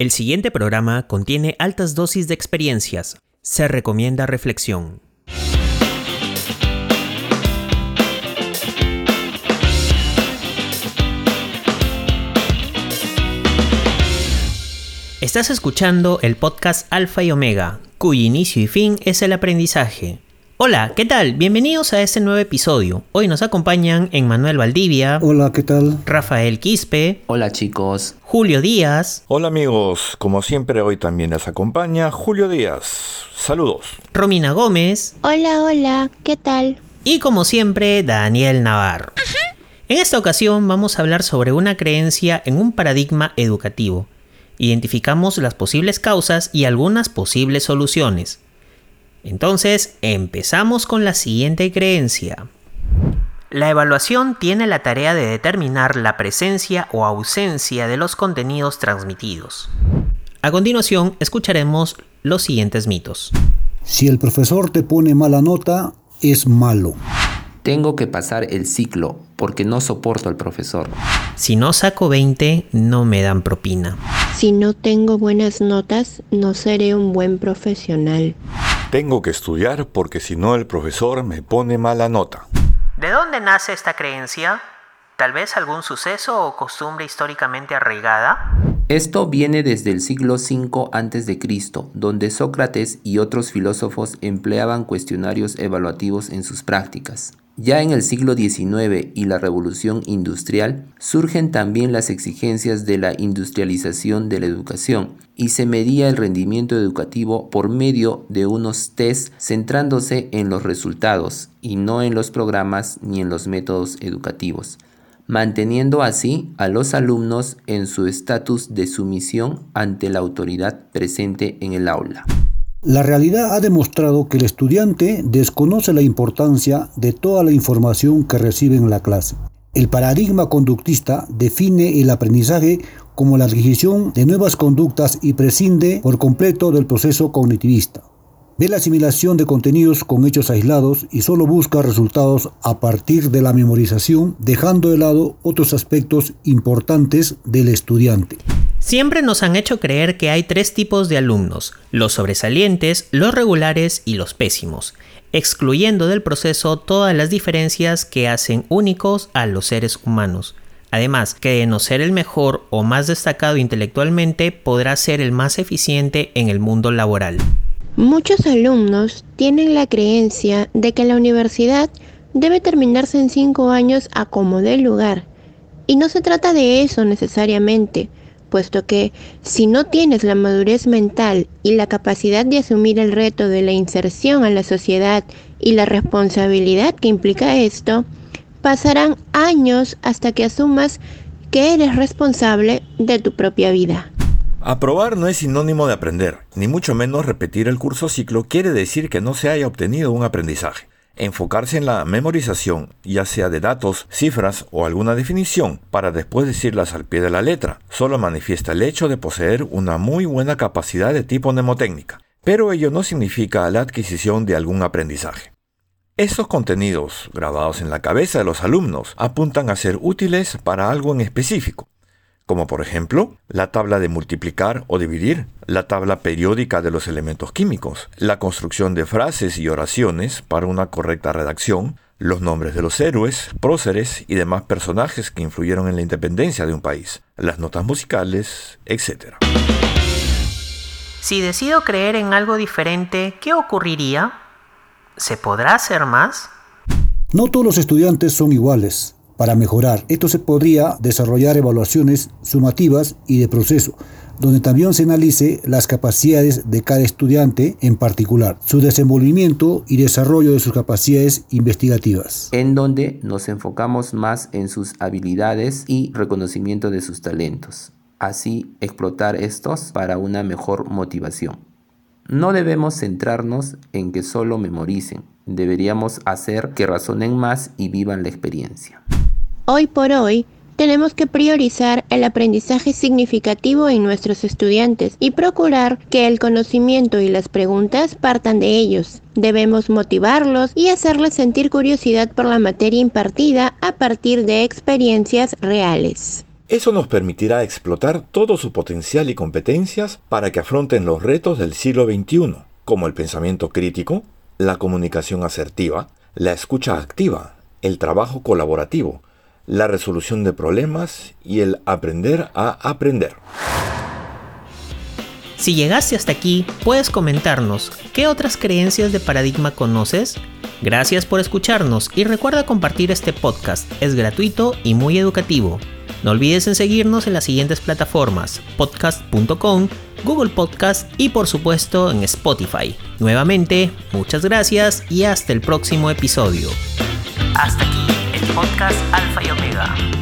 El siguiente programa contiene altas dosis de experiencias. Se recomienda reflexión. Estás escuchando el podcast Alfa y Omega, cuyo inicio y fin es el aprendizaje. Hola, ¿qué tal? Bienvenidos a este nuevo episodio. Hoy nos acompañan Emmanuel Valdivia. Hola, ¿qué tal? Rafael Quispe. Hola chicos. Julio Díaz. Hola amigos, como siempre hoy también les acompaña Julio Díaz. Saludos. Romina Gómez. Hola, hola, ¿qué tal? Y como siempre, Daniel Navarro. En esta ocasión vamos a hablar sobre una creencia en un paradigma educativo. Identificamos las posibles causas y algunas posibles soluciones. Entonces, empezamos con la siguiente creencia. La evaluación tiene la tarea de determinar la presencia o ausencia de los contenidos transmitidos. A continuación, escucharemos los siguientes mitos. Si el profesor te pone mala nota, es malo. Tengo que pasar el ciclo porque no soporto al profesor. Si no saco 20, no me dan propina. Si no tengo buenas notas, no seré un buen profesional. Tengo que estudiar porque si no el profesor me pone mala nota. ¿De dónde nace esta creencia? ¿Tal vez algún suceso o costumbre históricamente arraigada? Esto viene desde el siglo V a.C., donde Sócrates y otros filósofos empleaban cuestionarios evaluativos en sus prácticas. Ya en el siglo XIX y la revolución industrial surgen también las exigencias de la industrialización de la educación y se medía el rendimiento educativo por medio de unos test centrándose en los resultados y no en los programas ni en los métodos educativos, manteniendo así a los alumnos en su estatus de sumisión ante la autoridad presente en el aula. La realidad ha demostrado que el estudiante desconoce la importancia de toda la información que recibe en la clase. El paradigma conductista define el aprendizaje como la adquisición de nuevas conductas y prescinde por completo del proceso cognitivista. Ve la asimilación de contenidos con hechos aislados y solo busca resultados a partir de la memorización, dejando de lado otros aspectos importantes del estudiante. Siempre nos han hecho creer que hay tres tipos de alumnos, los sobresalientes, los regulares y los pésimos, excluyendo del proceso todas las diferencias que hacen únicos a los seres humanos. Además, que de no ser el mejor o más destacado intelectualmente, podrá ser el más eficiente en el mundo laboral. Muchos alumnos tienen la creencia de que la universidad debe terminarse en cinco años a como dé lugar. Y no se trata de eso necesariamente, puesto que si no tienes la madurez mental y la capacidad de asumir el reto de la inserción a la sociedad y la responsabilidad que implica esto, pasarán años hasta que asumas que eres responsable de tu propia vida. Aprobar no es sinónimo de aprender, ni mucho menos repetir el curso ciclo quiere decir que no se haya obtenido un aprendizaje. Enfocarse en la memorización, ya sea de datos, cifras o alguna definición, para después decirlas al pie de la letra, solo manifiesta el hecho de poseer una muy buena capacidad de tipo mnemotécnica, pero ello no significa la adquisición de algún aprendizaje. Estos contenidos, grabados en la cabeza de los alumnos, apuntan a ser útiles para algo en específico, como por ejemplo la tabla de multiplicar o dividir, la tabla periódica de los elementos químicos, la construcción de frases y oraciones para una correcta redacción, los nombres de los héroes, próceres y demás personajes que influyeron en la independencia de un país, las notas musicales, etc. Si decido creer en algo diferente, ¿qué ocurriría? ¿Se podrá hacer más? No todos los estudiantes son iguales para mejorar. Esto se podría desarrollar evaluaciones sumativas y de proceso, donde también se analice las capacidades de cada estudiante en particular, su desenvolvimiento y desarrollo de sus capacidades investigativas. En donde nos enfocamos más en sus habilidades y reconocimiento de sus talentos. Así explotar estos para una mejor motivación. No debemos centrarnos en que solo memoricen, deberíamos hacer que razonen más y vivan la experiencia. Hoy por hoy, tenemos que priorizar el aprendizaje significativo en nuestros estudiantes y procurar que el conocimiento y las preguntas partan de ellos. Debemos motivarlos y hacerles sentir curiosidad por la materia impartida a partir de experiencias reales. Eso nos permitirá explotar todo su potencial y competencias para que afronten los retos del siglo XXI, como el pensamiento crítico, la comunicación asertiva, la escucha activa, el trabajo colaborativo, la resolución de problemas y el aprender a aprender. Si llegaste hasta aquí, puedes comentarnos qué otras creencias de paradigma conoces. Gracias por escucharnos y recuerda compartir este podcast, es gratuito y muy educativo. No olvides en seguirnos en las siguientes plataformas, podcast.com, Google Podcast y por supuesto en Spotify. Nuevamente, muchas gracias y hasta el próximo episodio. Hasta aquí podcast Alfa y Omega.